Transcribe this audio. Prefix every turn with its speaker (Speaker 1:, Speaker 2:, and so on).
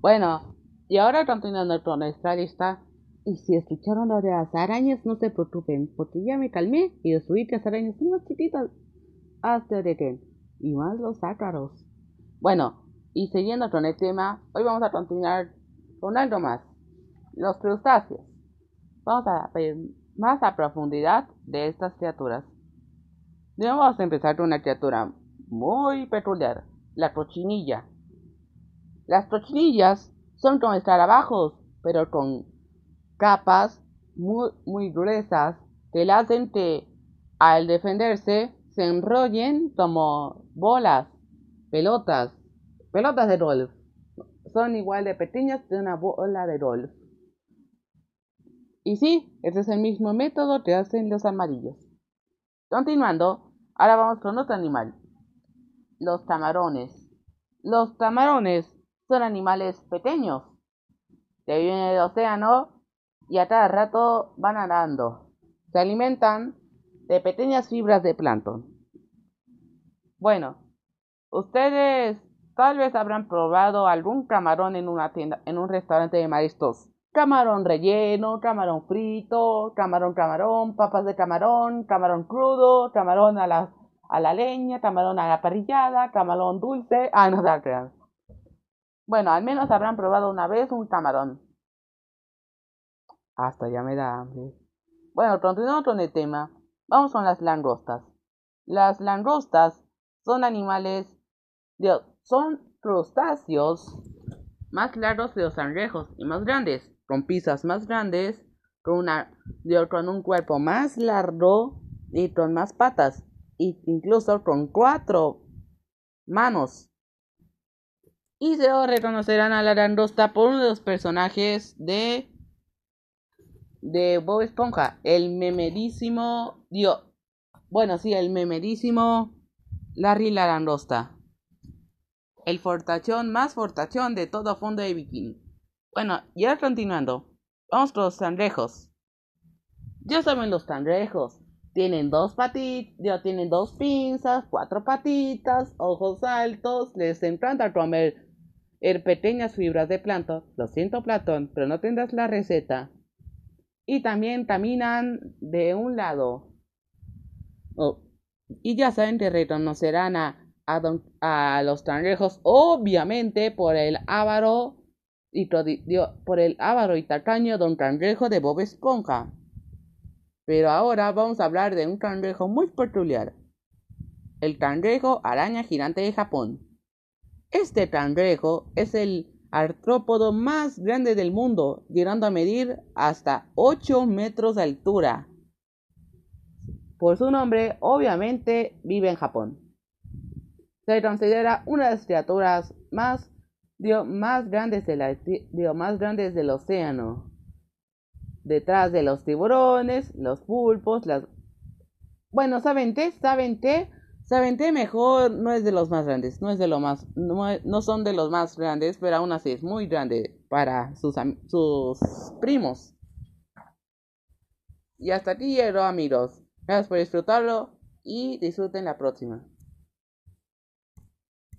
Speaker 1: Bueno, y ahora continuando con nuestra lista. Y si escucharon lo de las arañas, no se preocupen, porque ya me calmé y destruí que las arañas son más chiquitas hasta de que. Y más los ácaros. Bueno, y siguiendo con el tema, hoy vamos a continuar con algo más. Los crustáceos. Vamos a ver más a profundidad de estas criaturas. A empezar con una criatura muy peculiar, la cochinilla. Las cochinillas son como escarabajos, pero con capas muy, muy gruesas que hacen que al defenderse se enrollen como bolas, pelotas, pelotas de golf. Son igual de pequeñas que una bola de golf. Y sí, ese es el mismo método que hacen los amarillos. Continuando, ahora vamos con otro animal. Los camarones. Los camarones son animales pequeños que viven en el océano y a cada rato van nadando. Se alimentan de pequeñas fibras de plancton. Bueno, ustedes tal vez habrán probado algún camarón en una tienda, en un restaurante de mariscos camarón relleno, camarón frito, camarón camarón, papas de camarón, camarón crudo, camarón a la, a la leña, camarón a la parrillada, camarón dulce. Ah, no, da Bueno, al menos habrán probado una vez un camarón. Hasta ya me da hambre. Bueno, continuando con el tema, vamos con las langostas. Las langostas son animales, Dios, son crustáceos más largos que los cangrejos y más grandes con pisas más grandes, con, una, con un cuerpo más largo y con más patas, e incluso con cuatro manos. Y se reconocerán a la langosta por uno de los personajes de de Bob Esponja, el memerísimo, Dios, bueno, sí, el memerísimo Larry la langosta. El fortachón más fortachón de todo fondo de bikini. Bueno, ya continuando. Vamos con los cangrejos. Ya saben los cangrejos. Tienen dos patitas, tienen dos pinzas, cuatro patitas, ojos altos, les encanta comer er, pequeñas fibras de planto. Lo siento, Platón, pero no tendrás la receta. Y también caminan de un lado. Oh, y ya saben que reconocerán a, a, a los cangrejos, obviamente, por el ávaro y por el ávaro y tacaño don cangrejo de Bob Esponja. Pero ahora vamos a hablar de un cangrejo muy peculiar, el cangrejo araña gigante de Japón. Este cangrejo es el artrópodo más grande del mundo, llegando a medir hasta 8 metros de altura. Por su nombre, obviamente vive en Japón. Se considera una de las criaturas más más grandes, dio más grandes del océano. Detrás de los tiburones, los pulpos, las... Bueno, ¿saben qué? ¿Saben qué? ¿Saben qué? Mejor no es de los más grandes, no es de más... No, son de los más grandes, pero aún así es muy grande para sus, sus primos. Y hasta aquí llegó amigos. Gracias por disfrutarlo y disfruten la próxima.